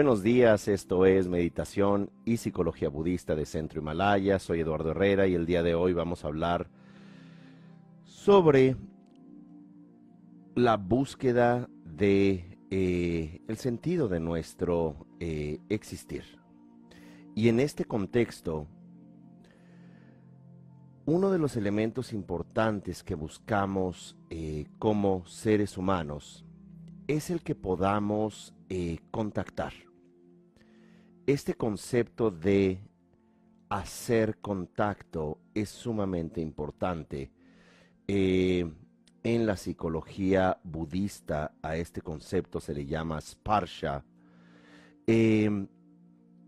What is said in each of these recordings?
Buenos días, esto es Meditación y Psicología Budista de Centro Himalaya. Soy Eduardo Herrera y el día de hoy vamos a hablar sobre la búsqueda de eh, el sentido de nuestro eh, existir. Y en este contexto, uno de los elementos importantes que buscamos eh, como seres humanos es el que podamos contactar. Este concepto de hacer contacto es sumamente importante. Eh, en la psicología budista a este concepto se le llama sparsha. Em,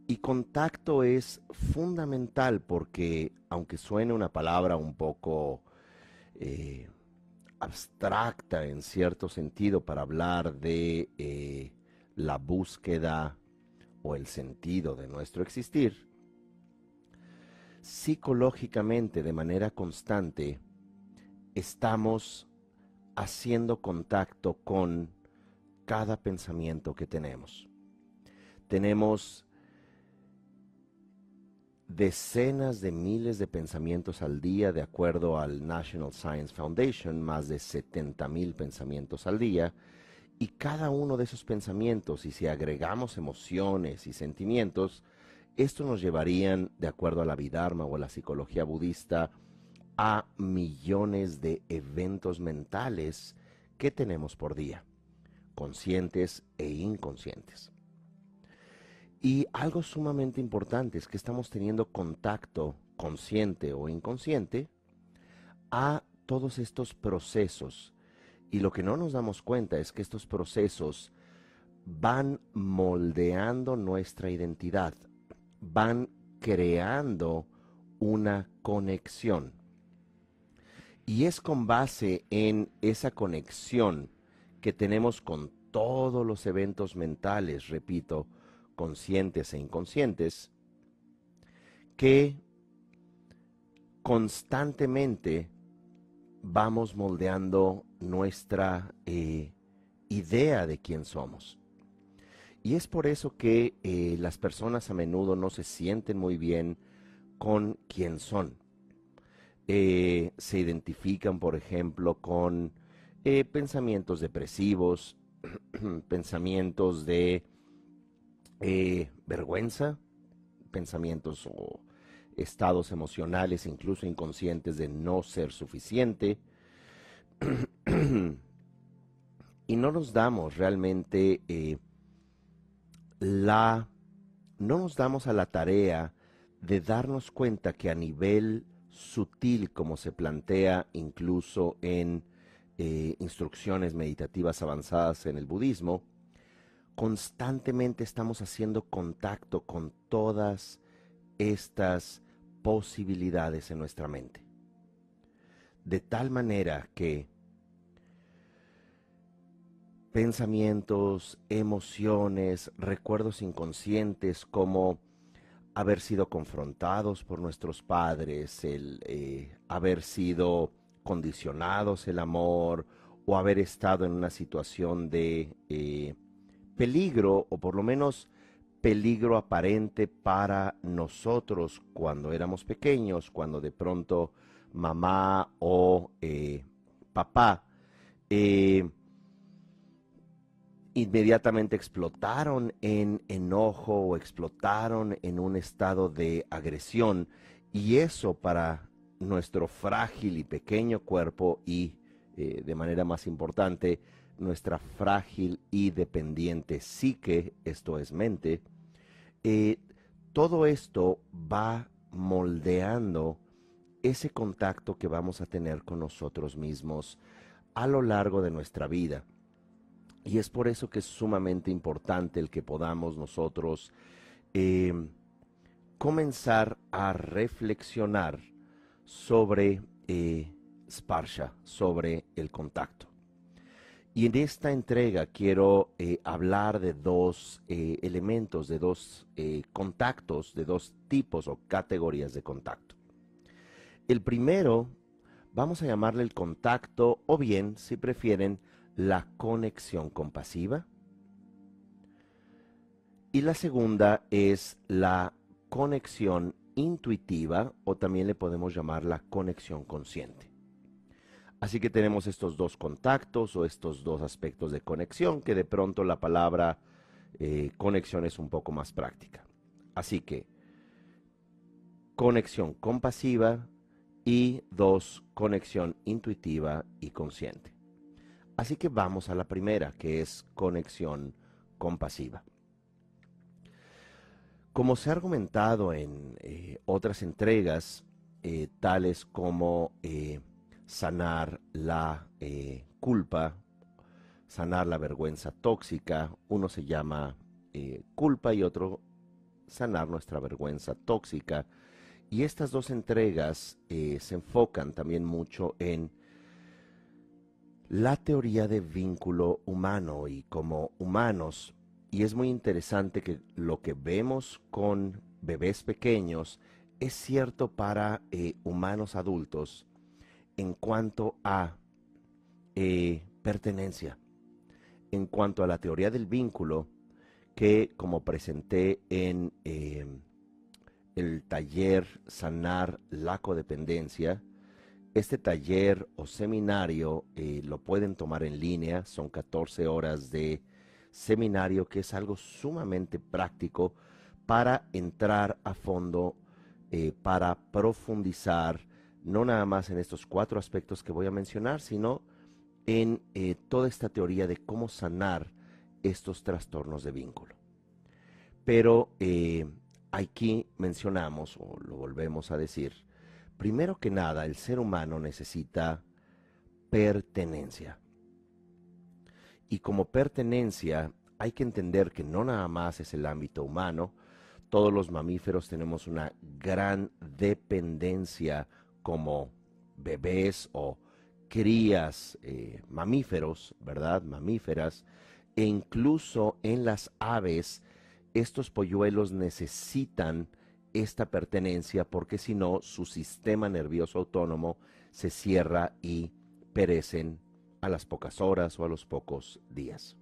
y contacto es fundamental porque, aunque suene una palabra un poco eh, abstracta en cierto sentido para hablar de eh, la búsqueda o el sentido de nuestro existir, psicológicamente, de manera constante, estamos haciendo contacto con cada pensamiento que tenemos. Tenemos decenas de miles de pensamientos al día, de acuerdo al National Science Foundation, más de 70 mil pensamientos al día, y cada uno de esos pensamientos, y si agregamos emociones y sentimientos, esto nos llevarían, de acuerdo a la Vidharma o a la psicología budista, a millones de eventos mentales que tenemos por día, conscientes e inconscientes. Y algo sumamente importante es que estamos teniendo contacto consciente o inconsciente a todos estos procesos. Y lo que no nos damos cuenta es que estos procesos van moldeando nuestra identidad, van creando una conexión. Y es con base en esa conexión que tenemos con todos los eventos mentales, repito, conscientes e inconscientes, que constantemente vamos moldeando nuestra eh, idea de quién somos. Y es por eso que eh, las personas a menudo no se sienten muy bien con quién son. Eh, se identifican, por ejemplo, con pensamientos depresivos, pensamientos de vergüenza, pensamientos estados emocionales, incluso inconscientes, de no ser suficiente. y no nos damos realmente eh, la, no nos damos a la tarea de darnos cuenta que a nivel sutil, como se plantea incluso en eh, instrucciones meditativas avanzadas en el budismo, constantemente estamos haciendo contacto con todas estas posibilidades en nuestra mente. De tal manera que pensamientos, emociones, recuerdos inconscientes como haber sido confrontados por nuestros padres, el eh, haber sido condicionados el amor o haber estado en una situación de eh, peligro, o por lo menos peligro aparente para nosotros cuando éramos pequeños, cuando de pronto mamá o eh, papá eh, inmediatamente explotaron en enojo o explotaron en un estado de agresión. Y eso para nuestro frágil y pequeño cuerpo y eh, de manera más importante nuestra frágil y dependiente psique, esto es mente, eh, todo esto va moldeando ese contacto que vamos a tener con nosotros mismos a lo largo de nuestra vida. Y es por eso que es sumamente importante el que podamos nosotros em, comenzar a reflexionar sobre eh, Sparsha, sobre el contacto. Y en esta entrega quiero eh, hablar de dos eh, elementos, de dos eh, contactos, de dos tipos o categorías de contacto. El primero, vamos a llamarle el contacto o bien, si prefieren, la conexión compasiva, Y la segunda es la conexión intuitiva o también le podemos llamar la conexión consciente. Así que tenemos estos dos contactos o estos dos aspectos de conexión que de pronto la palabra eh, conexión es un poco más práctica. Así que conexión compasiva y dos, conexión intuitiva y consciente. Así que vamos a la primera, que es conexión compasiva. Como se ha argumentado en eh, otras entregas, eh, tales como sanar la culpa, sanar la vergüenza tóxica, uno se llama culpa y otro sanar nuestra vergüenza tóxica. Y estas dos entregas se enfocan también mucho en la teoría de vínculo humano y como humanos y es muy interesante que lo que vemos con bebés pequeños es cierto para eh, humanos adultos en cuanto a eh, pertenencia, en cuanto a la teoría del vínculo que como presenté en eh, el taller Sanar la Codependencia, este taller o seminario lo pueden tomar en línea, son 14 horas de seminario que es algo sumamente práctico para entrar a fondo, eh, para profundizar, no nada más en estos cuatro aspectos que voy a mencionar, sino en eh, toda esta teoría de cómo sanar estos trastornos de vínculo. Pero eh, aquí mencionamos, o lo volvemos a decir, primero que nada, el ser humano necesita pertenencia. Y como pertenencia hay que entender que no nada más es el ámbito humano, todos los mamíferos tenemos una gran dependencia como bebés o crías eh, mamíferos, ¿verdad? Mamíferas, e incluso en las aves, estos polluelos necesitan esta pertenencia porque si no, su sistema nervioso autónomo se cierra y perecen a las pocas horas o a los pocos días.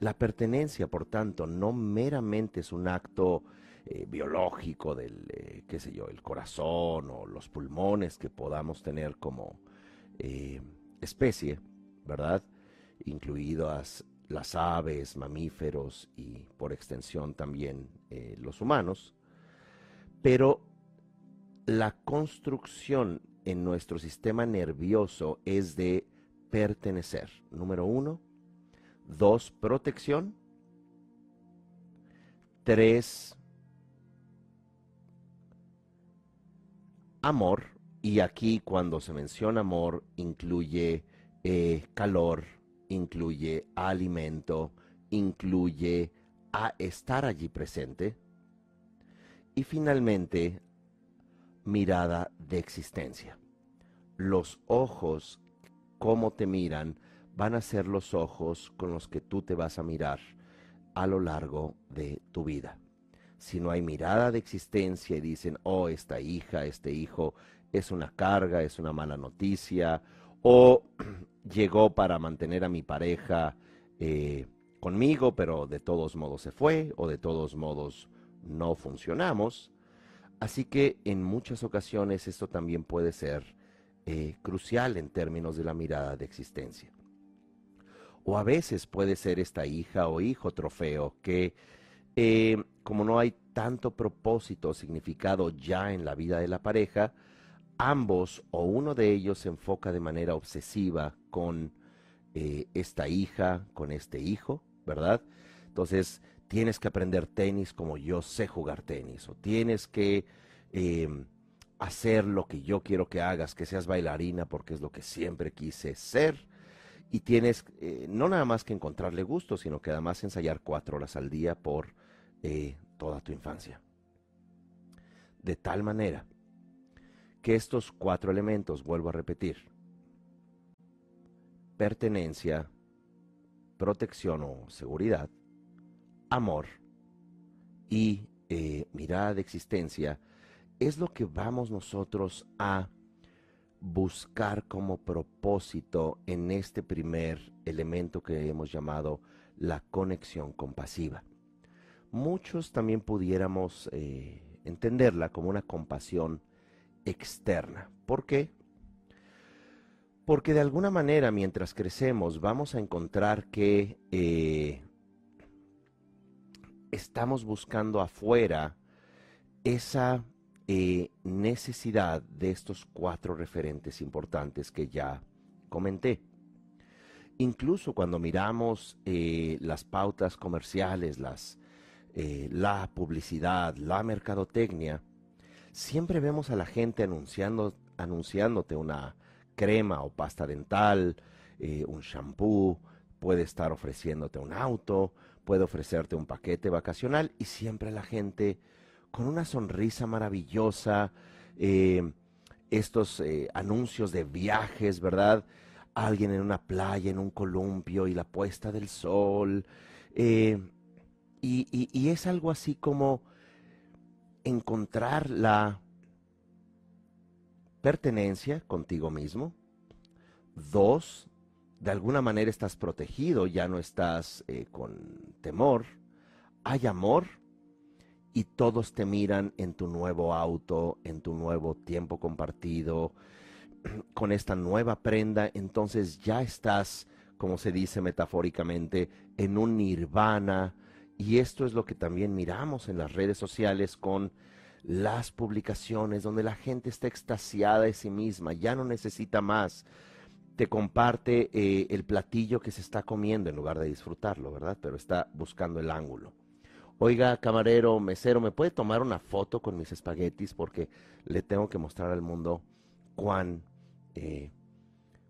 La pertenencia, por tanto, no meramente es un acto eh, biológico del, eh, qué sé yo, el corazón o los pulmones que podamos tener como eh, especie, ¿verdad? Incluidas las aves, mamíferos y por extensión también los humanos. Pero la construcción en nuestro sistema nervioso es de pertenecer. Número uno. Dos, protección. Tres, amor. Y aquí cuando se menciona amor incluye eh, calor, incluye alimento, incluye a estar allí presente. Y finalmente, mirada de existencia. Los ojos cómo te miran van a ser los ojos con los que tú te vas a mirar a lo largo de tu vida. Si no hay mirada de existencia y dicen, oh, esta hija, este hijo es una carga, es una mala noticia, o llegó para mantener a mi pareja eh, conmigo, pero de todos modos se fue, o de todos modos no funcionamos. Así que en muchas ocasiones esto también puede ser eh, crucial en términos de la mirada de existencia. O a veces puede ser esta hija o hijo trofeo que, eh, como no hay tanto propósito o significado ya en la vida de la pareja, ambos o uno de ellos se enfoca de manera obsesiva con eh, esta hija, con este hijo, ¿verdad? Entonces, tienes que aprender tenis como yo sé jugar tenis, o tienes que hacer lo que yo quiero que hagas, que seas bailarina porque es lo que siempre quise ser. Y tienes eh, no nada más que encontrarle gusto, sino que además ensayar cuatro horas al día por eh, toda tu infancia. De tal manera que estos cuatro elementos, vuelvo a repetir, pertenencia, protección o seguridad, amor y eh, mirada de existencia, es lo que vamos nosotros a buscar como propósito en este primer elemento que hemos llamado la conexión compasiva. Muchos también pudiéramos eh, entenderla como una compasión externa. ¿Por qué? Porque de alguna manera mientras crecemos vamos a encontrar que eh, estamos buscando afuera esa eh, necesidad de estos cuatro referentes importantes que ya comenté. Incluso cuando miramos las pautas comerciales, las, la publicidad, la mercadotecnia, siempre vemos a la gente anunciando, anunciándote una crema o pasta dental, eh, un shampoo, puede estar ofreciéndote un auto, puede ofrecerte un paquete vacacional y siempre la gente con una sonrisa maravillosa, eh, estos eh, anuncios de viajes, ¿verdad? Alguien en una playa, en un columpio y la puesta del sol. Y, es algo así como encontrar la pertenencia contigo mismo. Dos, de alguna manera estás protegido, ya no estás eh, con temor. Hay amor y todos te miran en tu nuevo auto, en tu nuevo tiempo compartido, con esta nueva prenda. Entonces ya estás, como se dice metafóricamente, en un nirvana. Y esto es lo que también miramos en las redes sociales con las publicaciones donde la gente está extasiada de sí misma, ya no necesita más. Te comparte eh, el platillo que se está comiendo en lugar de disfrutarlo, ¿verdad? Pero está buscando el ángulo. Oiga, camarero, mesero, ¿me puede tomar una foto con mis espaguetis? Porque le tengo que mostrar al mundo cuán, eh,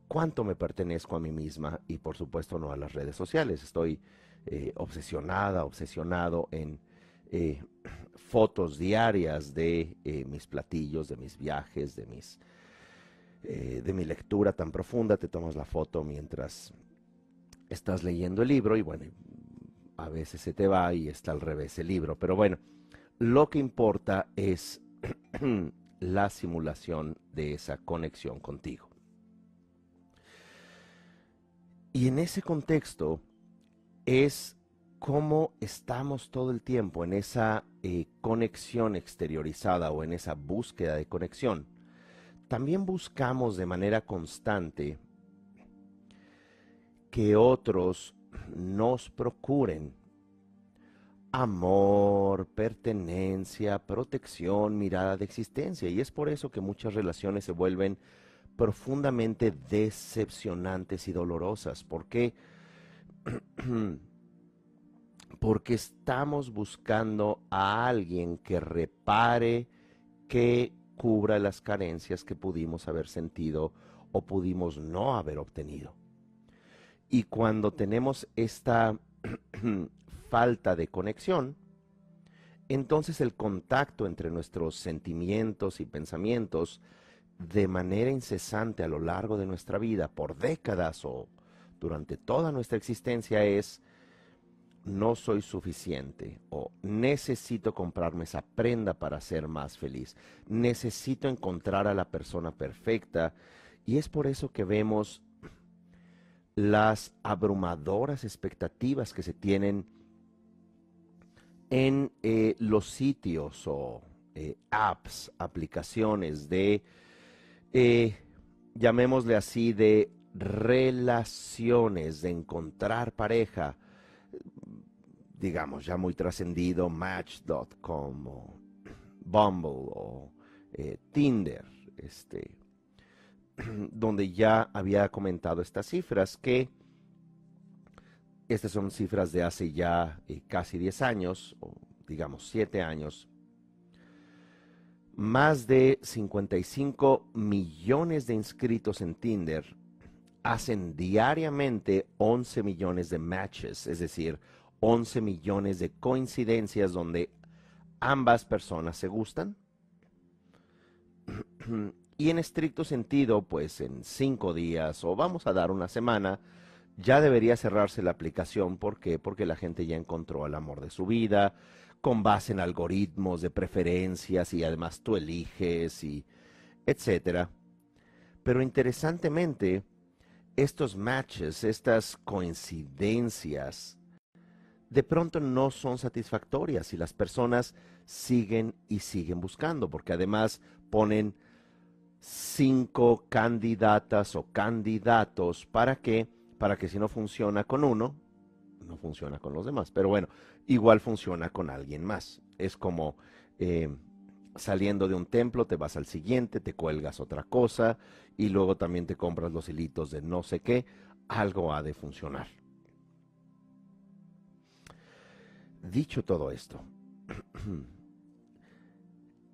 cuánto me pertenezco a mí misma y por supuesto no a las redes sociales. Estoy eh, obsesionada, obsesionado en fotos diarias de eh, mis platillos, de mis viajes, de mis eh, de mi lectura tan profunda, te tomas la foto mientras estás leyendo el libro y bueno, a veces se te va y está al revés el libro, pero bueno, lo que importa es la simulación de esa conexión contigo. Y en ese contexto es cómo estamos todo el tiempo en esa eh, conexión exteriorizada o en esa búsqueda de conexión. También buscamos de manera constante que otros nos procuren amor, pertenencia, protección, mirada de existencia. Y es por eso que muchas relaciones se vuelven profundamente decepcionantes y dolorosas. Porque porque estamos buscando a alguien que repare, que cubra las carencias que pudimos haber sentido o pudimos no haber obtenido. Y cuando tenemos esta falta de conexión, entonces el contacto entre nuestros sentimientos y pensamientos de manera incesante a lo largo de nuestra vida, por décadas o durante toda nuestra existencia, es no soy suficiente o necesito comprarme esa prenda para ser más feliz. Necesito encontrar a la persona perfecta y es por eso que vemos las abrumadoras expectativas que se tienen en eh, los sitios o eh, apps, aplicaciones de, eh, llamémosle así, de relaciones, de encontrar pareja digamos, ya muy trascendido, Match.com o Bumble o eh, Tinder, este, donde ya había comentado estas cifras que estas son cifras de hace ya eh, casi 10 años, o digamos 7 años, más de 55 millones de inscritos en Tinder hacen diariamente 11 millones de matches, es decir, 11 millones de coincidencias donde ambas personas se gustan. y en estricto sentido, pues en cinco días o vamos a dar una semana, ya debería cerrarse la aplicación. ¿Por qué? Porque la gente ya encontró el amor de su vida, con base en algoritmos de preferencias y además tú eliges y etcétera. Pero interesantemente, estos matches, estas coincidencias, de pronto no son satisfactorias y las personas siguen y siguen buscando, porque además ponen cinco candidatas o candidatos para que, para que si no funciona con uno, no funciona con los demás. Pero bueno, igual funciona con alguien más. Es como eh, saliendo de un templo, te vas al siguiente, te cuelgas otra cosa y luego también te compras los hilitos de no sé qué. Algo ha de funcionar. Dicho todo esto,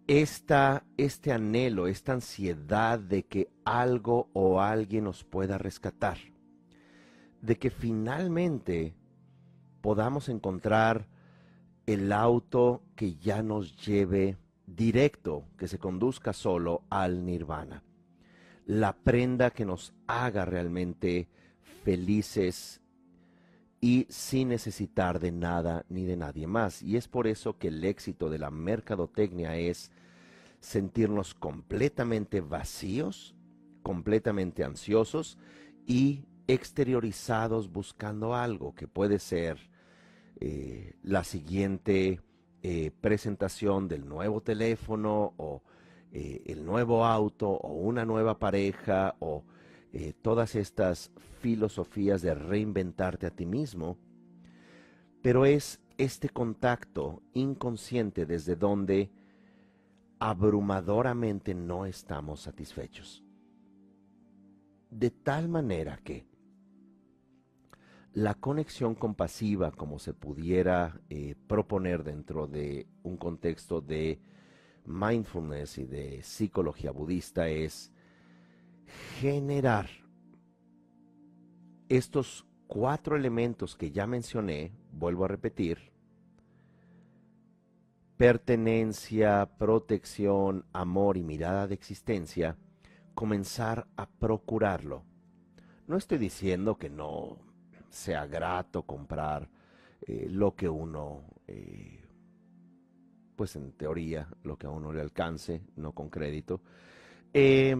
esta, este anhelo, esta ansiedad de que algo o alguien nos pueda rescatar, de que finalmente podamos encontrar el auto que ya nos lleve directo, que se conduzca solo al nirvana, la prenda que nos haga realmente felices y sin necesitar de nada ni de nadie más. Y es por eso que el éxito de la mercadotecnia es sentirnos completamente vacíos, completamente ansiosos y exteriorizados buscando algo que puede ser eh, la siguiente eh, presentación del nuevo teléfono o eh, el nuevo auto o una nueva pareja o eh, todas estas filosofías de reinventarte a ti mismo, pero es este contacto inconsciente desde donde abrumadoramente no estamos satisfechos. De tal manera que la conexión compasiva, como se pudiera eh, proponer dentro de un contexto de mindfulness y de psicología budista, es generar estos cuatro elementos que ya mencioné, vuelvo a repetir, pertenencia, protección, amor y mirada de existencia, comenzar a procurarlo. No estoy diciendo que no sea grato comprar eh, lo que uno, eh, pues en teoría, lo que a uno le alcance, no con crédito. Eh,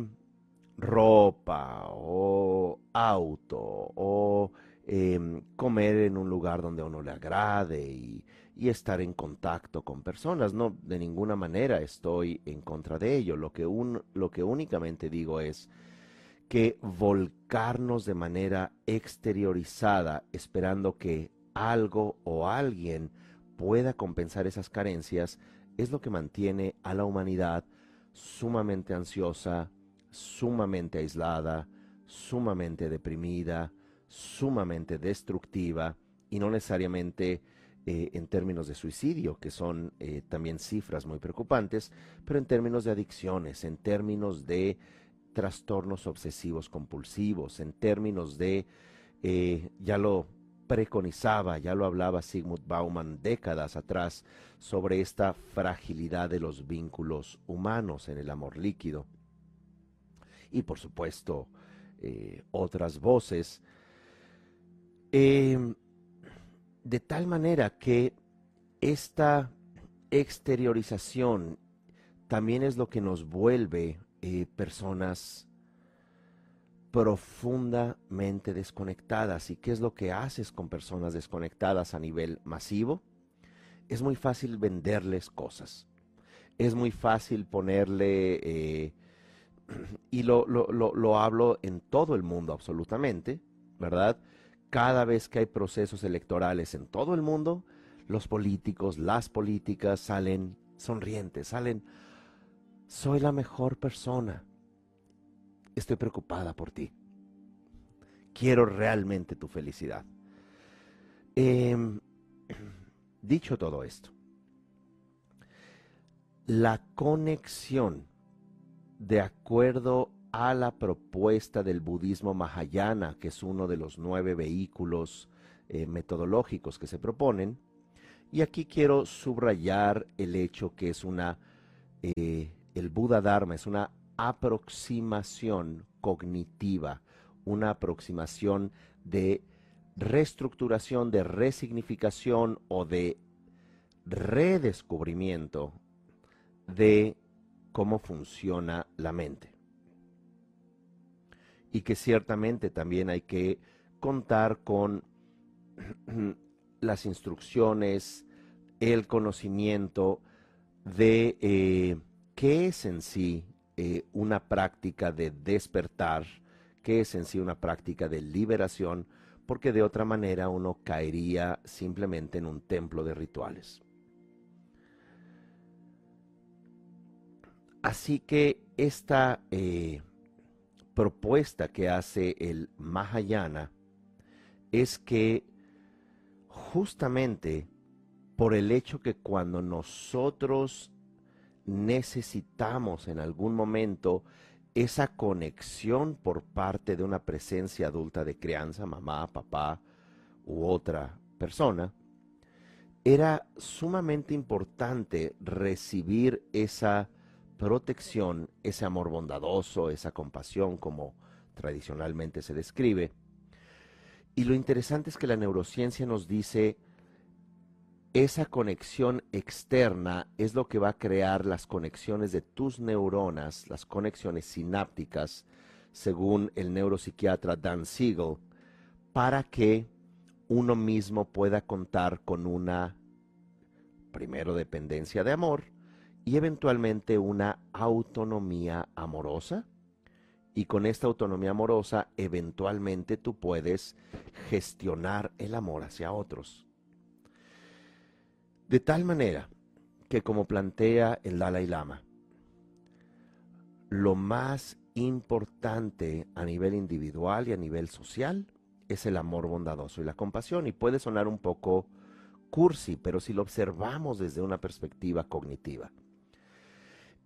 ropa o auto o em, comer en un lugar donde a uno le agrade y, estar en contacto con personas. No, de ninguna manera estoy en contra de ello. Lo que, un, lo que únicamente digo es que volcarnos de manera exteriorizada esperando que algo o alguien pueda compensar esas carencias es lo que mantiene a la humanidad sumamente ansiosa, sumamente aislada, sumamente deprimida, sumamente destructiva y no necesariamente eh, en términos de suicidio, que son eh, también cifras muy preocupantes, pero en términos de adicciones, en términos de trastornos obsesivos compulsivos, en términos de, eh, ya lo preconizaba, ya lo hablaba Sigmund Bauman décadas atrás, sobre esta fragilidad de los vínculos humanos en el amor líquido. Y por supuesto eh, otras voces, em, de tal manera que esta exteriorización también es lo que nos vuelve eh, personas profundamente desconectadas. ¿Y qué es lo que haces con personas desconectadas a nivel masivo? Es muy fácil venderles cosas. Es muy fácil ponerle eh, y lo, lo, hablo en todo el mundo absolutamente, ¿verdad? Cada vez que hay procesos electorales en todo el mundo, los políticos, las políticas salen sonrientes, salen, soy la mejor persona, estoy preocupada por ti, quiero realmente tu felicidad. Em, dicho todo esto, la conexión de acuerdo a la propuesta del budismo mahayana, que es uno de los nueve vehículos eh, metodológicos que se proponen. Y aquí quiero subrayar el hecho que es una, eh, el Buda Dharma es una aproximación cognitiva, una aproximación de reestructuración, de resignificación o de redescubrimiento de cómo funciona la mente. Y que ciertamente también hay que contar con las instrucciones, el conocimiento de eh, qué es en sí eh, una práctica de despertar, qué es en sí una práctica de liberación, porque de otra manera uno caería simplemente en un templo de rituales. Así que esta eh, propuesta que hace el Mahayana es que justamente por el hecho que cuando nosotros necesitamos en algún momento esa conexión por parte de una presencia adulta de crianza, mamá, papá u otra persona, era sumamente importante recibir esa protección, ese amor bondadoso, esa compasión como tradicionalmente se describe. Y lo interesante es que la neurociencia nos dice, esa conexión externa es lo que va a crear las conexiones de tus neuronas, las conexiones sinápticas, según el neuropsiquiatra Dan Siegel, para que uno mismo pueda contar con una, primero, dependencia de amor, y eventualmente una autonomía amorosa. Y con esta autonomía amorosa, eventualmente tú puedes gestionar el amor hacia otros. De tal manera que como plantea el Dalai Lama, lo más importante a nivel individual y a nivel social es el amor bondadoso y la compasión. Y puede sonar un poco cursi, pero si lo observamos desde una perspectiva cognitiva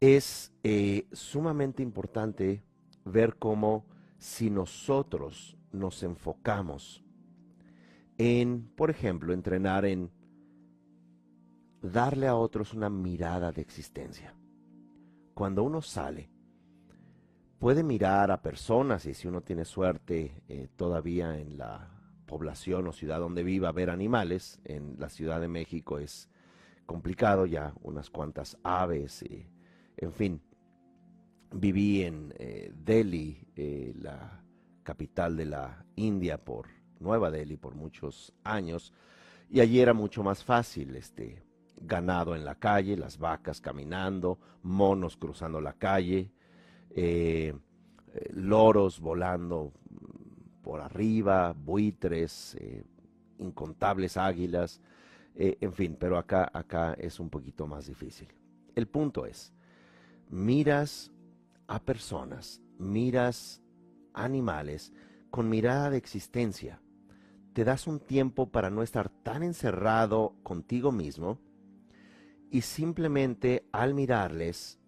es eh, sumamente importante ver cómo si nosotros nos enfocamos en, por ejemplo, entrenar en darle a otros una mirada de existencia. Cuando uno sale, puede mirar a personas y si uno tiene suerte eh, todavía en la población o ciudad donde viva ver animales, en la Ciudad de México es complicado ya unas cuantas aves. y en fin, viví en eh, Delhi, eh, la capital de la India, por Nueva Delhi, por muchos años, y allí era mucho más fácil, este, ganado en la calle, las vacas caminando, monos cruzando la calle, eh, loros volando por arriba, buitres, incontables águilas, en fin, pero acá, acá es un poquito más difícil. El punto es, miras a personas, miras animales con mirada de existencia. Te das un tiempo para no estar tan encerrado contigo mismo y simplemente al mirarles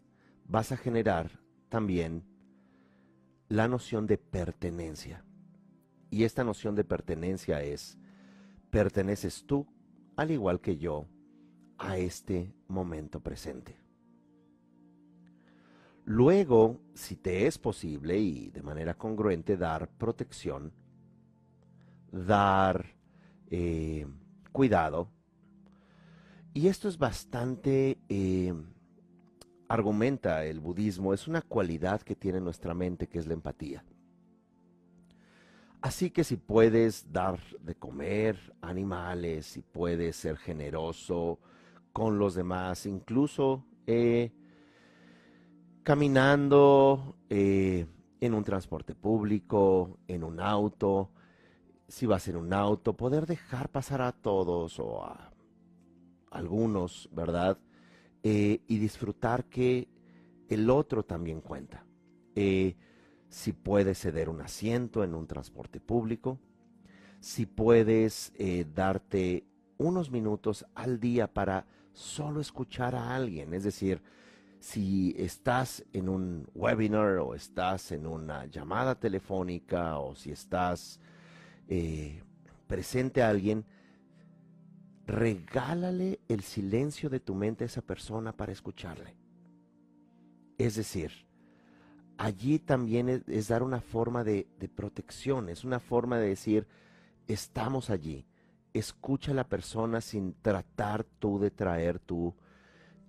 vas a generar también la noción de pertenencia. Y esta noción de pertenencia es, perteneces tú, al igual que yo, a este momento presente. Luego, si te es posible y de manera congruente, dar protección, dar eh, cuidado. Y esto es bastante, eh, argumenta el budismo, es una cualidad que tiene nuestra mente que es la empatía. Así que si puedes dar de comer animales, si puedes ser generoso con los demás, incluso eh, caminando eh, en un transporte público, en un auto, si vas en un auto, poder dejar pasar a todos o a algunos, ¿verdad? Eh, y disfrutar que el otro también cuenta. Eh, si puedes ceder un asiento en un transporte público, si puedes darte unos minutos al día para solo escuchar a alguien, es decir, si estás en un webinar o estás en una llamada telefónica o si estás eh, presente a alguien, regálale el silencio de tu mente a esa persona para escucharle. Es decir, allí también es, dar una forma de, protección, es una forma de decir, estamos allí, escucha a la persona sin tratar tú de traer tu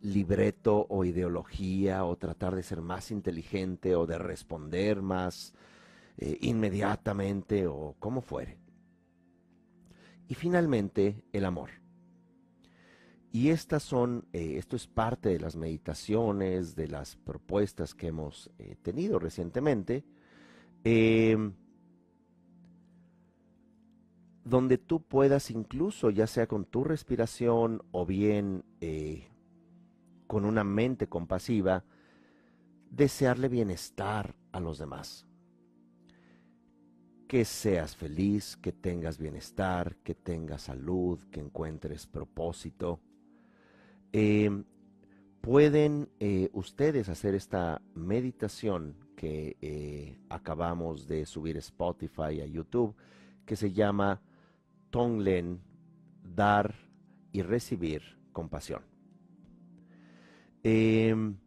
libreto o ideología o tratar de ser más inteligente o de responder más eh, inmediatamente o como fuere. Y finalmente, el amor. Y estas son, eh, esto es parte de las meditaciones, de las propuestas que hemos eh, tenido recientemente, em, donde tú puedas incluso, ya sea con tu respiración o bien eh, con una mente compasiva, desearle bienestar a los demás. Que seas feliz, que tengas bienestar, que tengas salud, que encuentres propósito. Em, pueden eh, ustedes hacer esta meditación que eh, acabamos de subir Spotify, a YouTube, que se llama Tonglen, dar y recibir compasión. Em,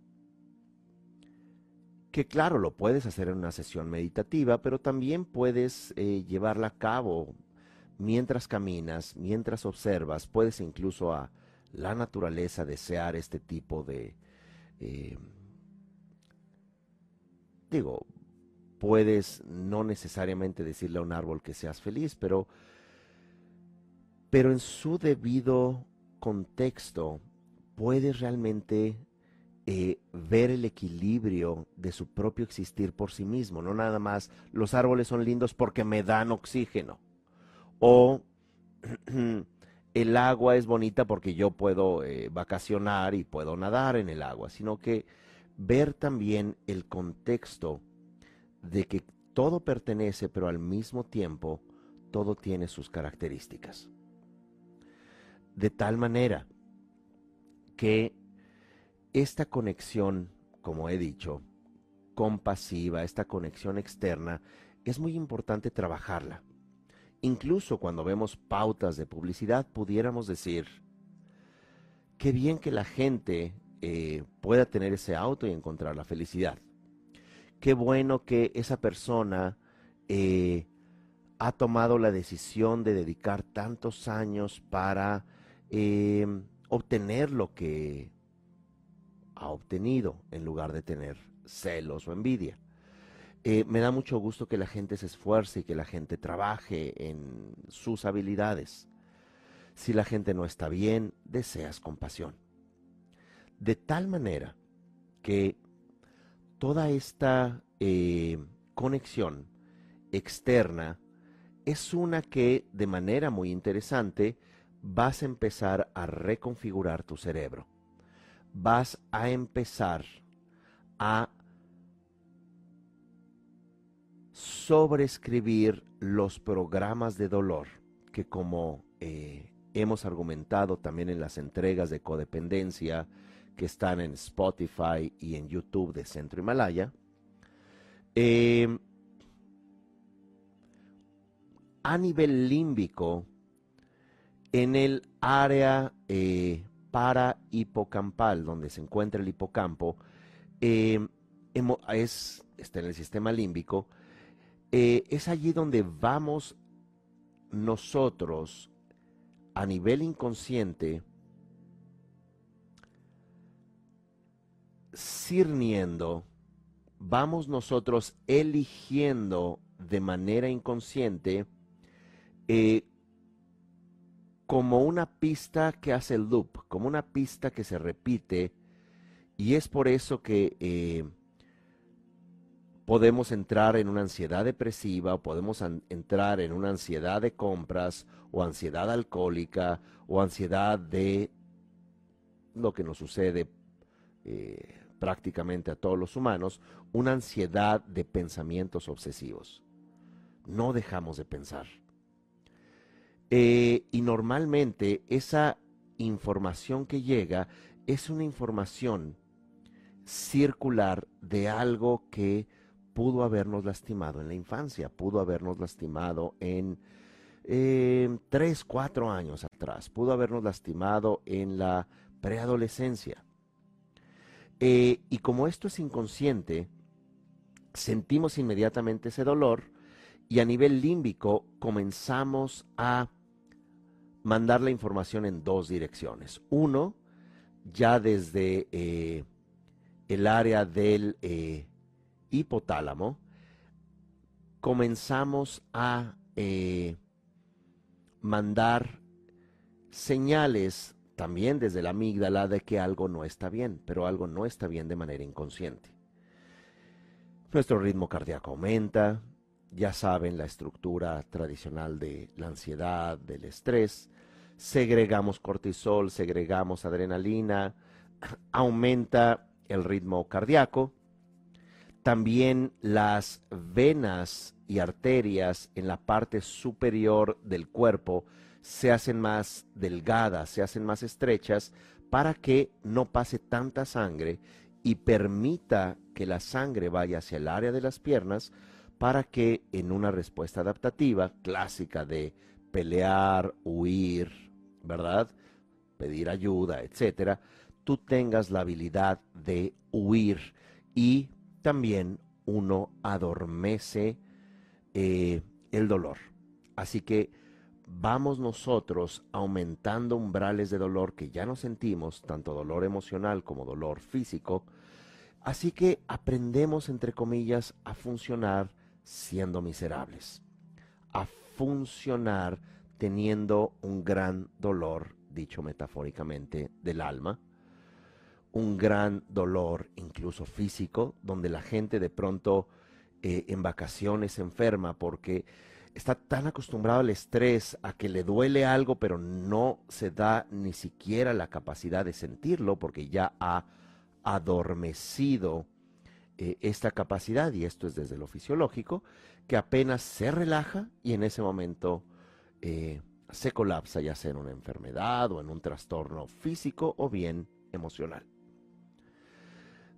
que claro, lo puedes hacer en una sesión meditativa, pero también puedes eh, llevarla a cabo mientras caminas, mientras observas, puedes incluso a la naturaleza desear este tipo de... Eh, digo, puedes no necesariamente decirle a un árbol que seas feliz, pero, pero en su debido contexto puedes realmente eh, ver el equilibrio de su propio existir por sí mismo, no nada más los árboles son lindos porque me dan oxígeno o el agua es bonita porque yo puedo eh, vacacionar y puedo nadar en el agua, sino que ver también el contexto de que todo pertenece, pero al mismo tiempo todo tiene sus características. De tal manera que esta conexión, como he dicho, compasiva, esta conexión externa, es muy importante trabajarla. Incluso cuando vemos pautas de publicidad, pudiéramos decir, qué bien que la gente eh, pueda tener ese auto y encontrar la felicidad. Qué bueno que esa persona eh, ha tomado la decisión de dedicar tantos años para eh, obtener lo que ha obtenido en lugar de tener celos o envidia. Eh, me da mucho gusto que la gente se esfuerce y que la gente trabaje en sus habilidades. Si la gente no está bien, deseas compasión. De tal manera que toda esta eh, conexión externa es una que de manera muy interesante vas a empezar a reconfigurar tu cerebro. Vas a empezar a sobreescribir los programas de dolor que como eh, hemos argumentado también en las entregas de codependencia que están en Spotify y en YouTube de Centro Himalaya, em, a nivel límbico, en el área eh, para hipocampal, donde se encuentra el hipocampo, em, es, está en el sistema límbico, eh, es allí donde vamos nosotros a nivel inconsciente sirniendo, vamos nosotros eligiendo de manera inconsciente eh, como una pista que hace loop, como una pista que se repite, y es por eso que eh, podemos entrar en una ansiedad depresiva podemos entrar en una ansiedad de compras o ansiedad alcohólica o ansiedad de lo que nos sucede eh, prácticamente a todos los humanos, una ansiedad de pensamientos obsesivos. No dejamos de pensar. Eh, y normalmente esa información que llega es una información circular de algo que pudo habernos lastimado en la infancia, pudo habernos lastimado en eh, tres, cuatro años atrás, pudo habernos lastimado en la preadolescencia. Eh, y como esto es inconsciente, sentimos inmediatamente ese dolor y a nivel límbico comenzamos a mandar la información en dos direcciones. Uno, ya desde eh, el área del hipotálamo, comenzamos a eh, mandar señales también desde la amígdala de que algo no está bien, pero algo no está bien de manera inconsciente. Nuestro ritmo cardíaco aumenta, ya saben la estructura tradicional de la ansiedad, del estrés, segregamos cortisol, segregamos adrenalina, aumenta el ritmo cardíaco, también las venas y arterias en la parte superior del cuerpo se hacen más delgadas, se hacen más estrechas para que no pase tanta sangre y permita que la sangre vaya hacia el área de las piernas para que en una respuesta adaptativa clásica de pelear, huir, ¿verdad? Pedir ayuda, etcétera, tú tengas la habilidad de huir y también uno adormece eh, el dolor. Así que vamos nosotros aumentando umbrales de dolor que ya no sentimos, tanto dolor emocional como dolor físico. Así que aprendemos, entre comillas, a funcionar siendo miserables, a funcionar teniendo un gran dolor, dicho metafóricamente, del alma, un gran dolor incluso físico, donde la gente de pronto eh, en vacaciones enferma porque está tan acostumbrado al estrés, a que le duele algo, pero no se da ni siquiera la capacidad de sentirlo porque ya ha adormecido eh, esta capacidad, y esto es desde lo fisiológico, que apenas se relaja y en ese momento eh, se colapsa, ya sea en una enfermedad o en un trastorno físico o bien emocional.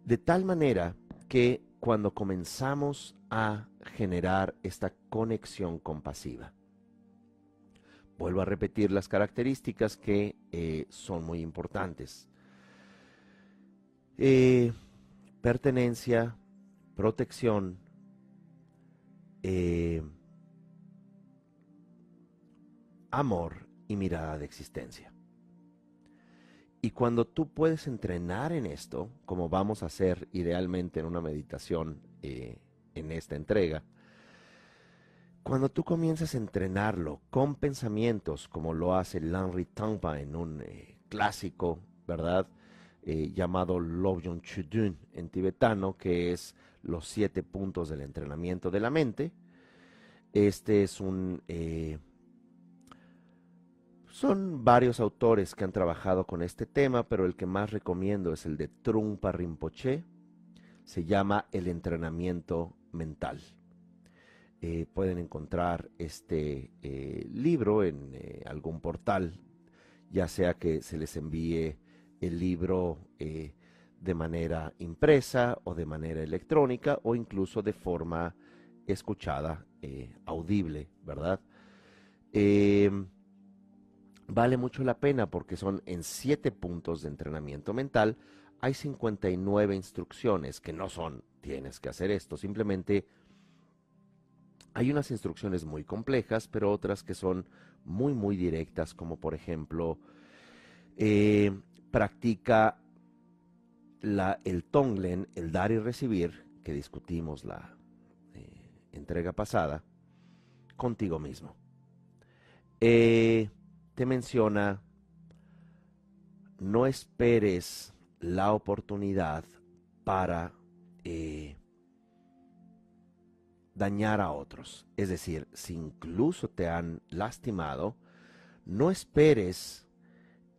De tal manera que cuando comenzamos a generar esta conexión compasiva, vuelvo a repetir las características que eh, son muy importantes. Eh, pertenencia, protección, eh, amor y mirada de existencia. Y cuando tú puedes entrenar en esto, como vamos a hacer idealmente en una meditación eh, en esta entrega, cuando tú comienzas a entrenarlo con pensamientos, como lo hace Lanri Tangpa en un eh, clásico, ¿verdad? Eh, llamado Lobyon Chudun en tibetano, que es los siete puntos del entrenamiento de la mente. Este es un son varios autores que han trabajado con este tema, pero el que más recomiendo es el de Trungpa Rinpoche. Se llama El entrenamiento mental. Eh, pueden encontrar este eh, libro en eh, algún portal, ya sea que se les envíe el libro de manera impresa o de manera electrónica o incluso de forma escuchada, audible, ¿verdad? Vale mucho la pena porque son en siete puntos de entrenamiento mental. Hay 59 instrucciones que no son tienes que hacer esto, simplemente hay unas instrucciones muy complejas, pero otras que son muy, muy directas, como por ejemplo, eh, practica el tonglen, el dar y recibir, que discutimos la eh, entrega pasada, contigo mismo. Eh, te menciona, no esperes la oportunidad para eh, dañar a otros. Es decir, si incluso te han lastimado, no esperes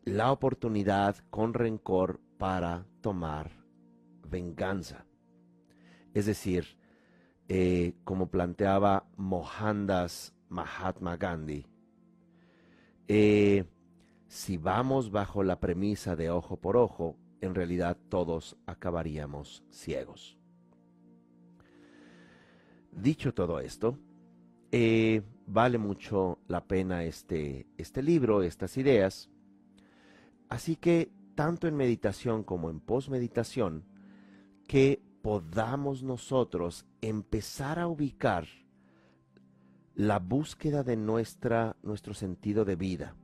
la oportunidad con rencor para tomar venganza. Es decir, eh, como planteaba Mohandas Mahatma Gandhi, eh, si vamos bajo la premisa de ojo por ojo, en realidad todos acabaríamos ciegos. Dicho todo esto, eh, vale mucho la pena este, este libro, estas ideas. Así que, tanto en meditación como en posmeditación, que podamos nosotros empezar a ubicar la búsqueda de nuestra, nuestro sentido de vida.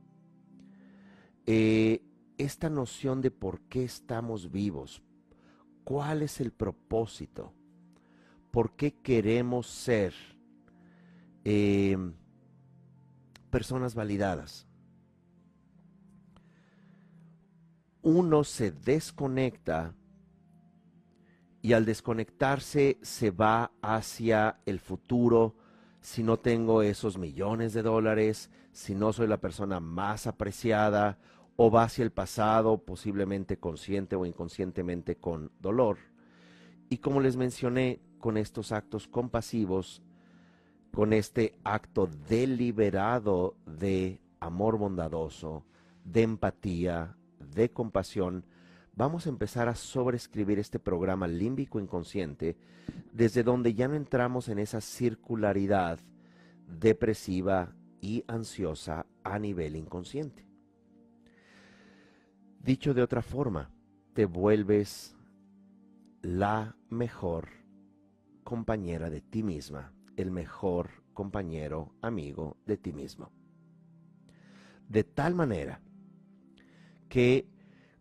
Eh, esta noción de por qué estamos vivos, cuál es el propósito, por qué queremos ser, eh, personas validadas. Uno se desconecta y al desconectarse se va hacia el futuro. Si no tengo esos millones de dólares, si no soy la persona más apreciada, o va hacia el pasado, posiblemente consciente o inconscientemente con dolor. Y como les mencioné, con estos actos compasivos, con este acto deliberado de amor bondadoso, de empatía, de compasión, vamos a empezar a sobreescribir este programa límbico inconsciente desde donde ya no entramos en esa circularidad depresiva y ansiosa a nivel inconsciente. Dicho de otra forma, te vuelves la mejor compañera de ti misma, el mejor compañero, amigo de ti mismo. De tal manera que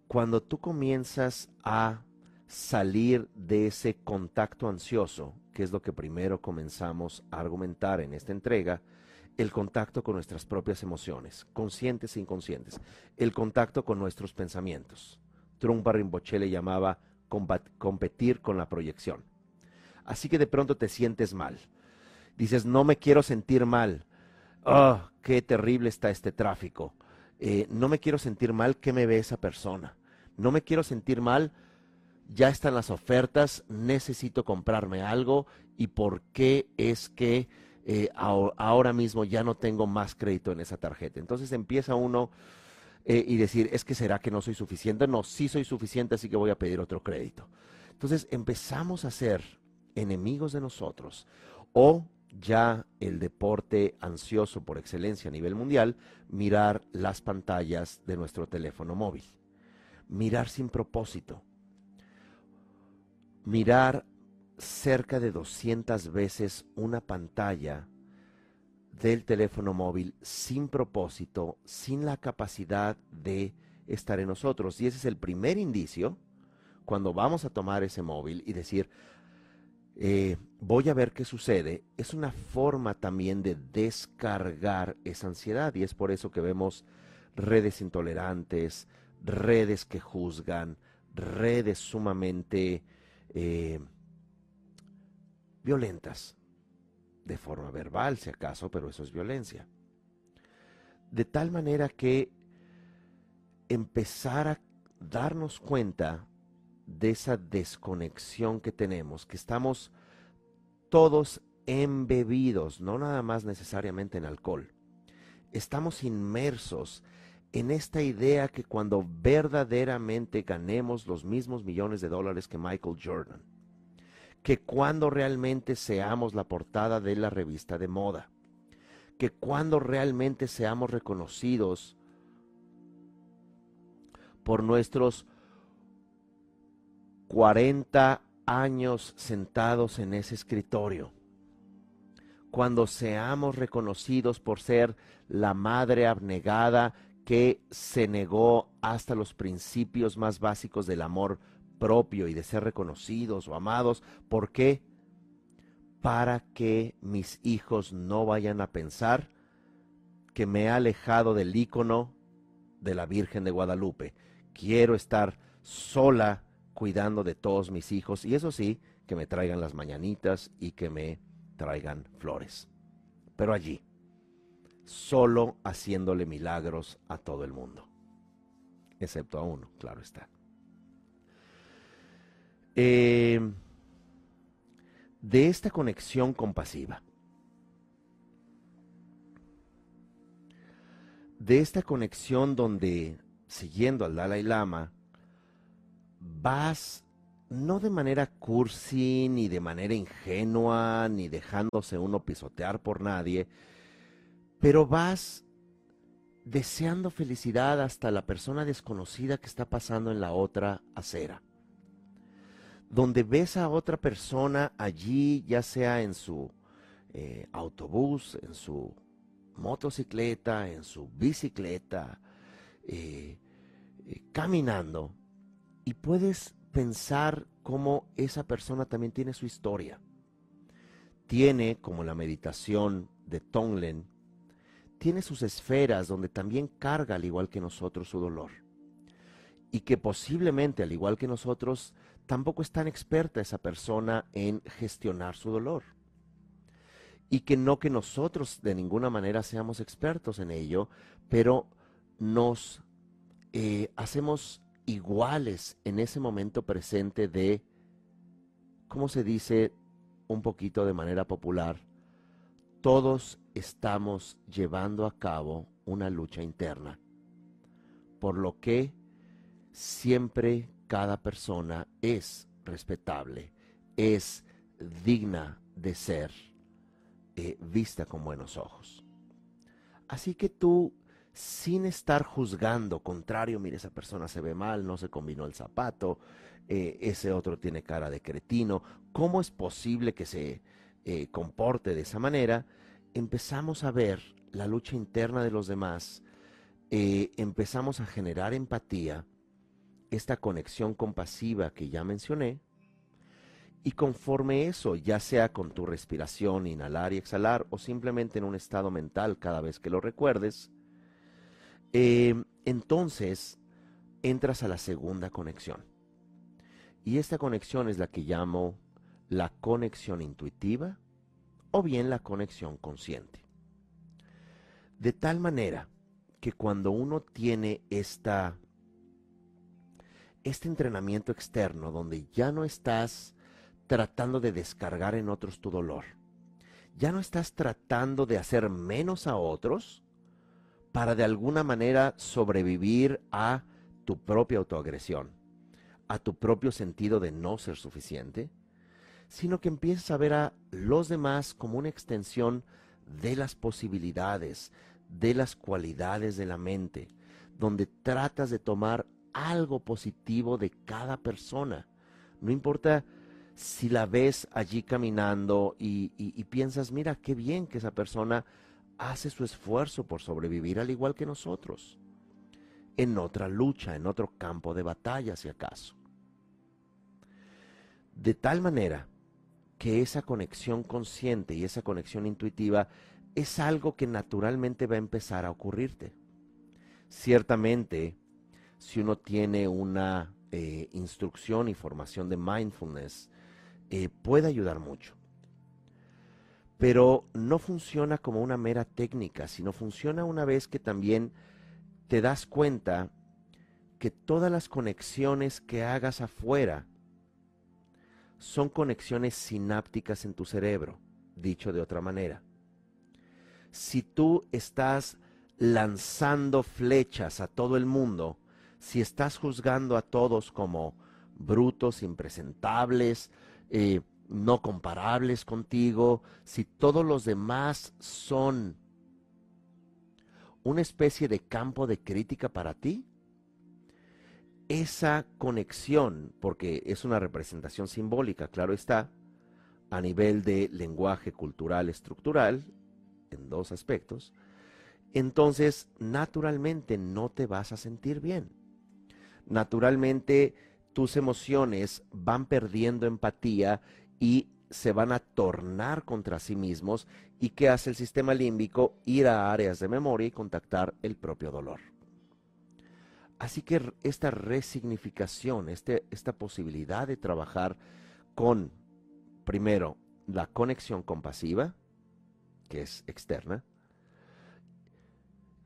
cuando tú comienzas a salir de ese contacto ansioso, que es lo que primero comenzamos a argumentar en esta entrega, el contacto con nuestras propias emociones, conscientes e inconscientes, el contacto con nuestros pensamientos. Trumpa Rinpoche le llamaba competir con la proyección. Así que de pronto te sientes mal. Dices, no me quiero sentir mal. Oh, qué terrible está este tráfico. Eh, no me quiero sentir mal, ¿qué me ve esa persona? No me quiero sentir mal, ya están las ofertas, necesito comprarme algo y por qué es que eh, ahora mismo ya no tengo más crédito en esa tarjeta. Entonces empieza uno eh, y decir, es que será que no soy suficiente. No, sí soy suficiente, así que voy a pedir otro crédito. Entonces empezamos a ser enemigos de nosotros o ya el deporte ansioso por excelencia a nivel mundial, mirar las pantallas de nuestro teléfono móvil. Mirar sin propósito. Mirar cerca de 200 veces una pantalla del teléfono móvil sin propósito, sin la capacidad de estar en nosotros. Y ese es el primer indicio cuando vamos a tomar ese móvil y decir, eh, voy a ver qué sucede, es una forma también de descargar esa ansiedad y es por eso que vemos redes intolerantes, redes que juzgan, redes sumamente... Eh, violentas, de forma verbal si acaso, pero eso es violencia. De tal manera que empezar a darnos cuenta de esa desconexión que tenemos, que estamos todos embebidos, no nada más necesariamente en alcohol. Estamos inmersos en esta idea que cuando verdaderamente ganemos los mismos millones de dólares que Michael Jordan, que cuando realmente seamos la portada de la revista de moda, que cuando realmente seamos reconocidos por nuestros 40 años sentados en ese escritorio, cuando seamos reconocidos por ser la madre abnegada que se negó hasta los principios más básicos del amor propio y de ser reconocidos o amados. ¿Por qué? Para que mis hijos no vayan a pensar que me he alejado del ícono de la Virgen de Guadalupe. Quiero estar sola cuidando de todos mis hijos y eso sí, que me traigan las mañanitas y que me traigan flores. Pero allí, solo haciéndole milagros a todo el mundo, excepto a uno, claro está. Em, de esta conexión compasiva, de esta conexión donde, siguiendo al Dalai Lama, vas no de manera cursi, ni de manera ingenua, ni dejándose uno pisotear por nadie, pero vas deseando felicidad hasta la persona desconocida que está pasando en la otra acera donde ves a otra persona allí, ya sea en su eh, autobús, en su motocicleta, en su bicicleta, eh, eh, caminando, y puedes pensar cómo esa persona también tiene su historia. Tiene, como la meditación de Tonglen, tiene sus esferas donde también carga al igual que nosotros su dolor. Y que posiblemente, al igual que nosotros, tampoco es tan experta esa persona en gestionar su dolor. Y que no que nosotros de ninguna manera seamos expertos en ello, pero nos eh, hacemos iguales en ese momento presente de, ¿cómo se dice un poquito de manera popular? Todos estamos llevando a cabo una lucha interna, por lo que siempre cada persona es respetable, es digna de ser eh, vista con buenos ojos. Así que tú sin estar juzgando, contrario, mire, esa persona se ve mal, no se combinó el zapato, eh, ese otro tiene cara de cretino, ¿cómo es posible que se eh, comporte de esa manera? Empezamos a ver la lucha interna de los demás, eh, empezamos a generar empatía, esta conexión compasiva que ya mencioné, y conforme eso, ya sea con tu respiración, inhalar y exhalar, o simplemente en un estado mental cada vez que lo recuerdes, eh, entonces entras a la segunda conexión. Y esta conexión es la que llamo la conexión intuitiva o bien la conexión consciente. De tal manera que cuando uno tiene esta, este entrenamiento externo donde ya no estás tratando de descargar en otros tu dolor, ya no estás tratando de hacer menos a otros, para de alguna manera sobrevivir a tu propia autoagresión, a tu propio sentido de no ser suficiente, sino que empiezas a ver a los demás como una extensión de las posibilidades, de las cualidades de la mente, donde tratas de tomar algo positivo de cada persona. No importa si la ves allí caminando y, y piensas, mira, qué bien que esa persona hace su esfuerzo por sobrevivir al igual que nosotros, en otra lucha, en otro campo de batalla, si acaso. De tal manera que esa conexión consciente y esa conexión intuitiva es algo que naturalmente va a empezar a ocurrirte. Ciertamente, si uno tiene una eh, instrucción y formación de mindfulness, eh, puede ayudar mucho pero no funciona como una mera técnica, sino funciona una vez que también te das cuenta que todas las conexiones que hagas afuera son conexiones sinápticas en tu cerebro, dicho de otra manera. Si tú estás lanzando flechas a todo el mundo, si estás juzgando a todos como brutos, impresentables, eh, no comparables contigo, si todos los demás son una especie de campo de crítica para ti, esa conexión, porque es una representación simbólica, claro está, a nivel de lenguaje cultural estructural, en dos aspectos, entonces naturalmente no te vas a sentir bien. Naturalmente tus emociones van perdiendo empatía y se van a tornar contra sí mismos y que hace el sistema límbico ir a áreas de memoria y contactar el propio dolor. Así que esta resignificación, este, esta posibilidad de trabajar con, primero, la conexión compasiva, que es externa,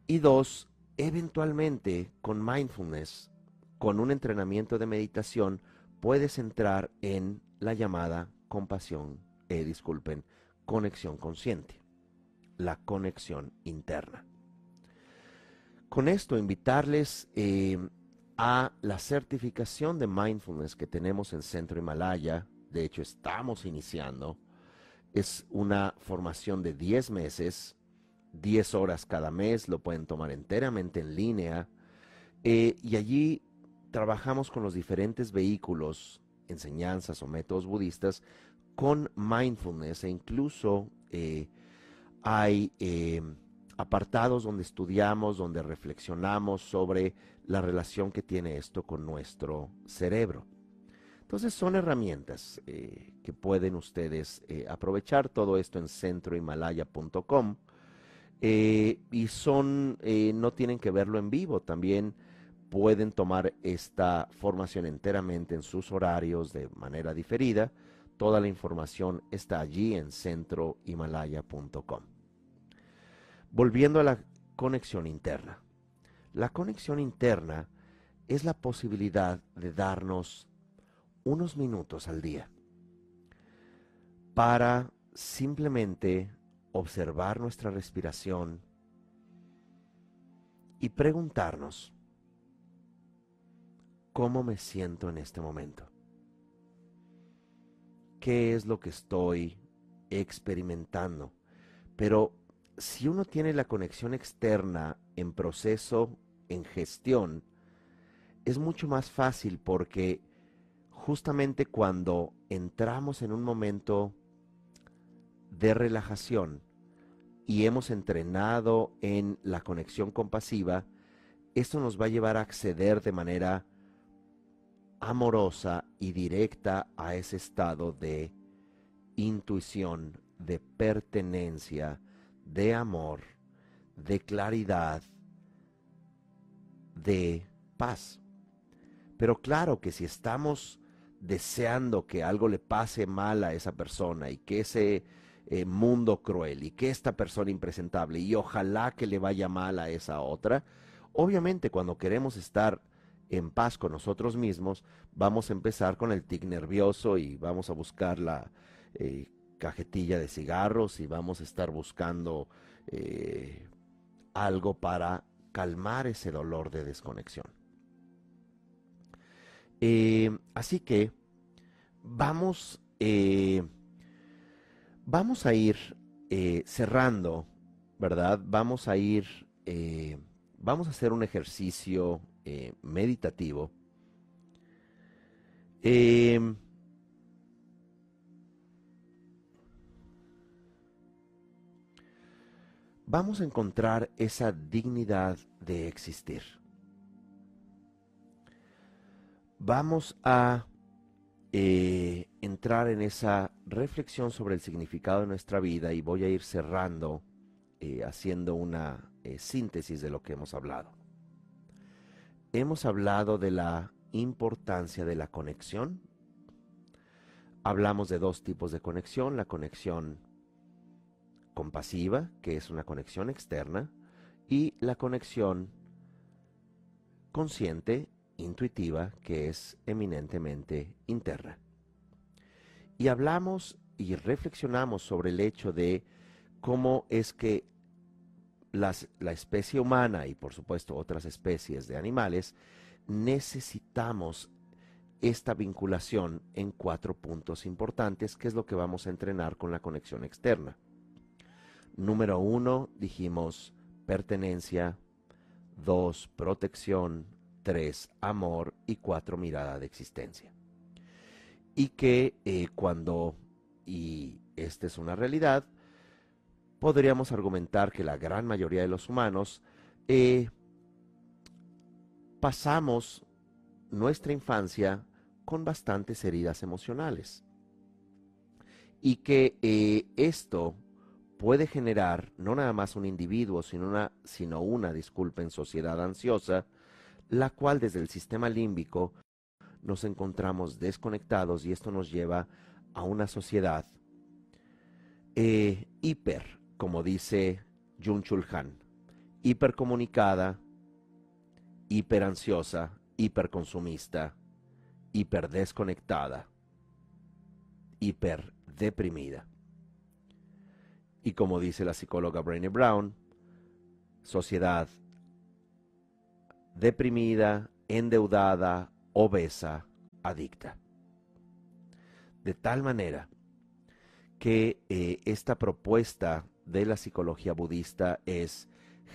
y dos, eventualmente con mindfulness, con un entrenamiento de meditación, puedes entrar en la llamada compasión, eh, disculpen, conexión consciente, la conexión interna. Con esto, invitarles eh, a la certificación de mindfulness que tenemos en Centro Himalaya. De hecho, estamos iniciando. Es una formación de 10 meses, 10 horas cada mes, lo pueden tomar enteramente en línea. Eh, y allí trabajamos con los diferentes vehículos enseñanzas o métodos budistas con mindfulness e incluso eh, hay apartados donde estudiamos, donde reflexionamos sobre la relación que tiene esto con nuestro cerebro. Entonces son herramientas eh, que pueden ustedes aprovechar todo esto en centrohimalaya.com. eh, y son, eh, no tienen que verlo en vivo, también pueden tomar esta formación enteramente en sus horarios de manera diferida. Toda la información está allí en centrohimalaya.com. Volviendo a la conexión interna. La conexión interna es la posibilidad de darnos unos minutos al día para simplemente observar nuestra respiración y preguntarnos, ¿cómo me siento en este momento? ¿Qué es lo que estoy experimentando? Pero si uno tiene la conexión externa en proceso, en gestión, es mucho más fácil porque justamente cuando entramos en un momento de relajación y hemos entrenado en la conexión compasiva, esto nos va a llevar a acceder de manera amorosa y directa a ese estado de intuición, de pertenencia, de amor, de claridad, de paz. Pero claro que si estamos deseando que algo le pase mal a esa persona y que ese eh, mundo cruel y que esta persona impresentable y ojalá que le vaya mal a esa otra, obviamente cuando queremos estar en paz con nosotros mismos, vamos a empezar con el tic nervioso y vamos a buscar la eh, cajetilla de cigarros y vamos a estar buscando eh, algo para calmar ese dolor de desconexión. Eh, así que vamos, eh, vamos a ir cerrando, ¿verdad? Vamos a ir, vamos a hacer un ejercicio meditativo. Vamos a encontrar esa dignidad de existir. Vamos a eh, entrar en esa reflexión sobre el significado de nuestra vida y voy a ir cerrando eh, haciendo una eh, síntesis de lo que hemos hablado. Hemos hablado de la importancia de la conexión. Hablamos de dos tipos de conexión, la conexión compasiva, que es una conexión externa, y la conexión consciente, intuitiva, que es eminentemente interna. Y hablamos y reflexionamos sobre el hecho de cómo es que las, la especie humana y por supuesto otras especies de animales necesitamos esta vinculación en cuatro puntos importantes, que es lo que vamos a entrenar con la conexión externa. Número uno, dijimos pertenencia. Dos, protección. Tres, amor. Y cuatro, mirada de existencia. Y que eh, cuando, y esta es una realidad, podríamos argumentar que la gran mayoría de los humanos eh, pasamos nuestra infancia con bastantes heridas emocionales. Y que eh, esto puede generar no nada más un individuo, sino una, sino una, disculpen, sociedad ansiosa, la cual desde el sistema límbico nos encontramos desconectados y esto nos lleva a una sociedad eh, hiper, como dice Jun Chul Han, hipercomunicada, hiperansiosa, hiperconsumista, hiperdesconectada, hiperdeprimida y como dice la psicóloga Brené Brown, sociedad deprimida, endeudada, obesa, adicta. De tal manera que eh, esta propuesta de la psicología budista es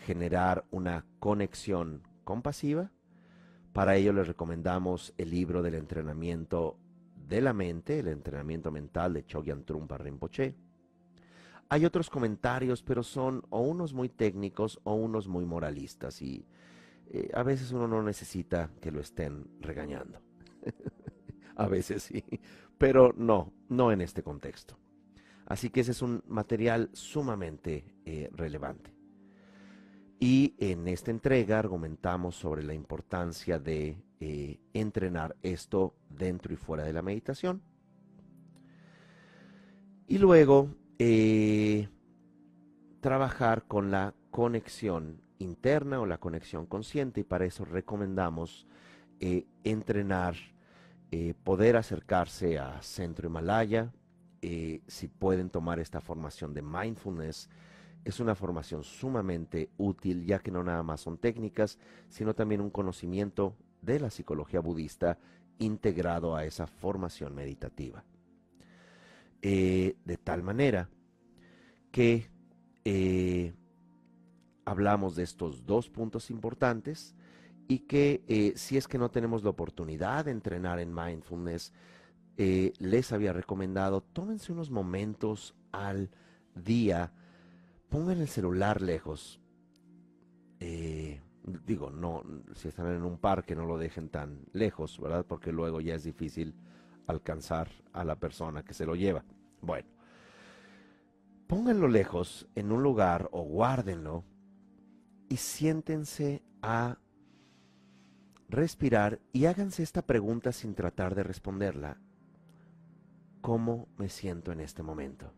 generar una conexión compasiva. Para ello les recomendamos el libro del entrenamiento de la mente, el entrenamiento mental de Chogyan Trumpa Rinpoche hay otros comentarios, pero son o unos muy técnicos o unos muy moralistas y eh, a veces uno no necesita que lo estén regañando. a veces sí, pero no, no en este contexto. Así que ese es un material sumamente eh, relevante. Y en esta entrega argumentamos sobre la importancia de eh, entrenar esto dentro y fuera de la meditación. Y luego eh, trabajar con la conexión interna o la conexión consciente y para eso recomendamos eh, entrenar, poder acercarse a Centro Himalaya, si pueden tomar esta formación de mindfulness, es una formación sumamente útil, ya que no nada más son técnicas, sino también un conocimiento de la psicología budista integrado a esa formación meditativa. Eh, de tal manera que eh, hablamos de estos dos puntos importantes y que eh, si es que no tenemos la oportunidad de entrenar en mindfulness, les había recomendado, tómense unos momentos al día pongan el celular lejos. Digo, no, si están en un parque no lo dejen tan lejos, ¿verdad? Porque luego ya es difícil alcanzar a la persona que se lo lleva. Bueno, pónganlo lejos en un lugar o guárdenlo y siéntense a respirar y háganse esta pregunta sin tratar de responderla. ¿Cómo me siento en este momento?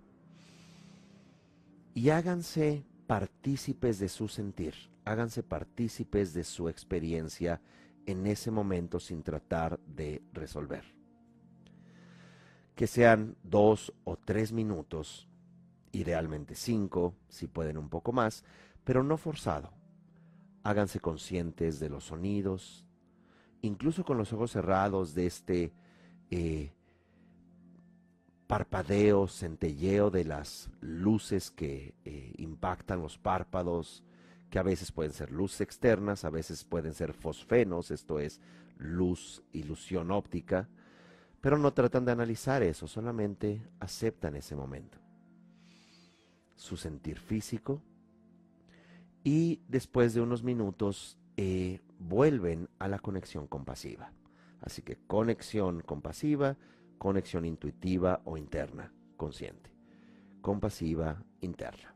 y háganse partícipes de su sentir, háganse partícipes de su experiencia en ese momento sin tratar de resolver. Que sean dos o tres minutos, idealmente cinco, si pueden un poco más, pero no forzado. Háganse conscientes de los sonidos, incluso con los ojos cerrados de este eh, parpadeo, centelleo de las luces que eh, impactan los párpados, que a veces pueden ser luces externas, a veces pueden ser fosfenos, esto es luz, ilusión óptica, pero no tratan de analizar eso, solamente aceptan ese momento. Su sentir físico y después de unos minutos eh, vuelven a la conexión compasiva. Así que conexión compasiva, conexión intuitiva o interna, consciente. Compasiva, interna.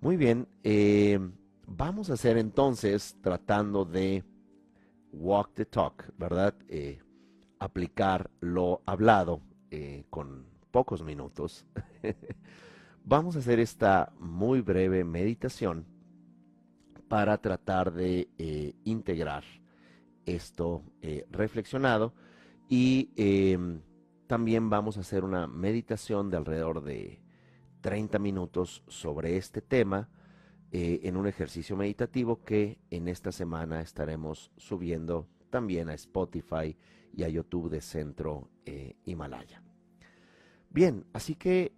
Muy bien, eh, vamos a hacer entonces, tratando de walk the talk, ¿verdad? Eh, aplicar lo hablado eh, con pocos minutos. vamos a hacer esta muy breve meditación para tratar de integrar esto reflexionado y em, también vamos a hacer una meditación de alrededor de 30 minutos sobre este tema eh, en un ejercicio meditativo que en esta semana estaremos subiendo también a Spotify y a YouTube de Centro eh, Himalaya. Bien, así que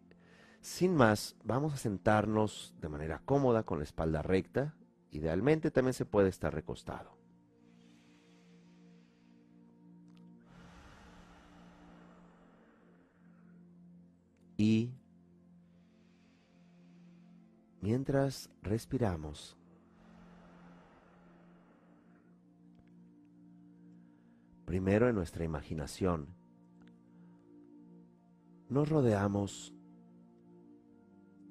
sin más, vamos a sentarnos de manera cómoda con la espalda recta. Idealmente también se puede estar recostado. Y mientras respiramos, primero en nuestra imaginación, nos rodeamos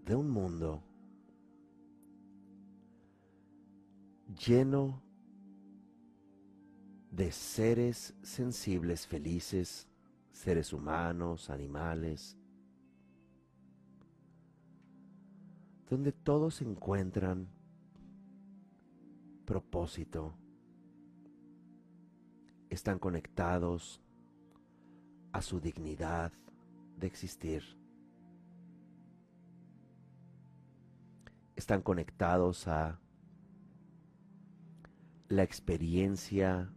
de un mundo lleno de seres sensibles felices, seres humanos, animales, donde todos encuentran propósito, están conectados a su dignidad de existir, están conectados a la experiencia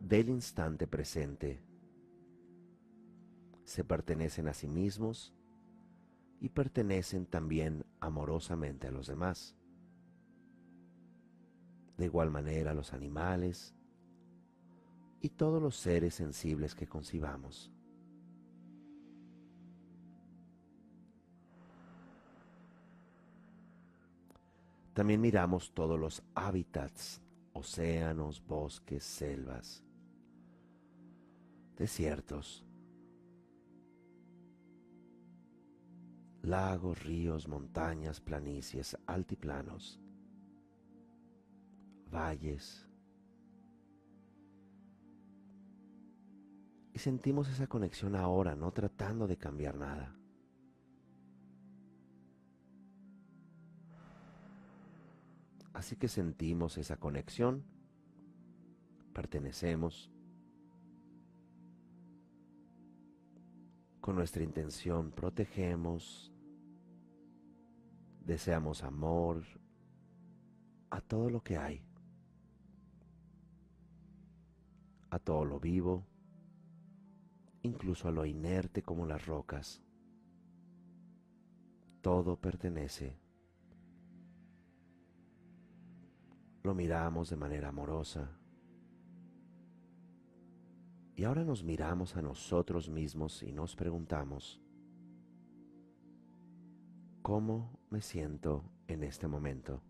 del instante presente, se pertenecen a sí mismos y pertenecen también amorosamente a los demás. De igual manera los animales y todos los seres sensibles que concibamos. También miramos todos los hábitats, océanos, bosques, selvas, desiertos, lagos, ríos, montañas, planicies, altiplanos. valles. Y sentimos esa conexión ahora, no tratando de cambiar nada. Así que sentimos esa conexión, pertenecemos, con nuestra intención protegemos, deseamos amor a todo lo que hay, a todo lo vivo, incluso a lo inerte como las rocas. Todo pertenece. Lo miramos de manera amorosa. Y ahora nos miramos a nosotros mismos y nos preguntamos, ¿cómo me siento en este momento?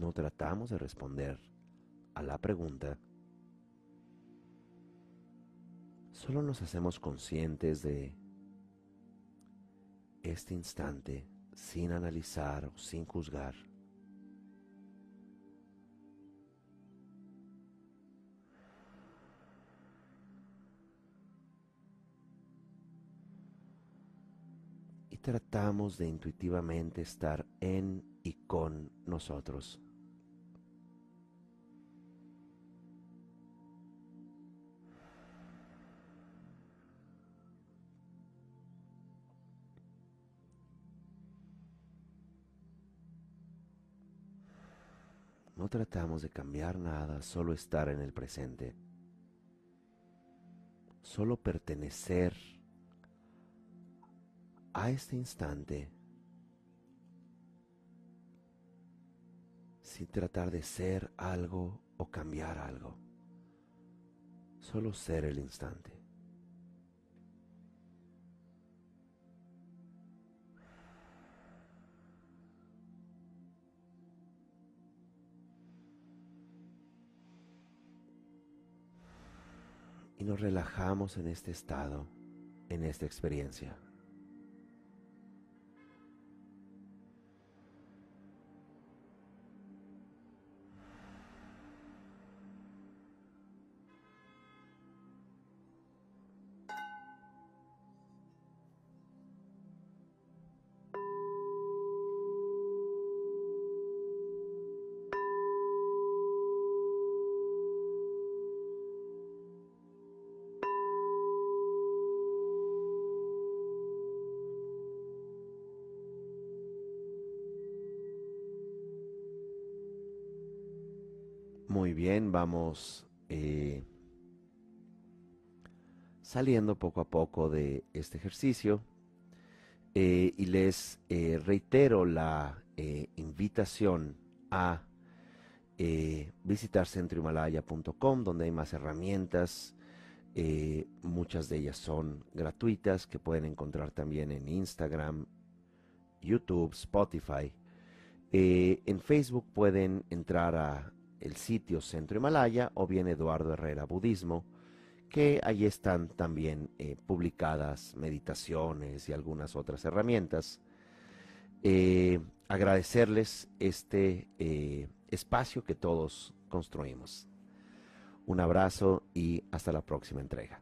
No tratamos de responder a la pregunta, solo nos hacemos conscientes de este instante sin analizar o sin juzgar. Y tratamos de intuitivamente estar en y con nosotros. No tratamos de cambiar nada, solo estar en el presente. Solo pertenecer a este instante sin tratar de ser algo o cambiar algo. Solo ser el instante. Y nos relajamos en este estado, en esta experiencia. Vamos eh, saliendo poco a poco de este ejercicio eh, y les eh, reitero la invitación a visitar centrohimalaya.com donde hay más herramientas, muchas de ellas son gratuitas que pueden encontrar también en Instagram, YouTube, Spotify. en Facebook pueden entrar a el sitio Centro Himalaya o bien Eduardo Herrera Budismo, que allí están también eh, publicadas meditaciones y algunas otras herramientas. Eh, agradecerles este eh, espacio que todos construimos. Un abrazo y hasta la próxima entrega.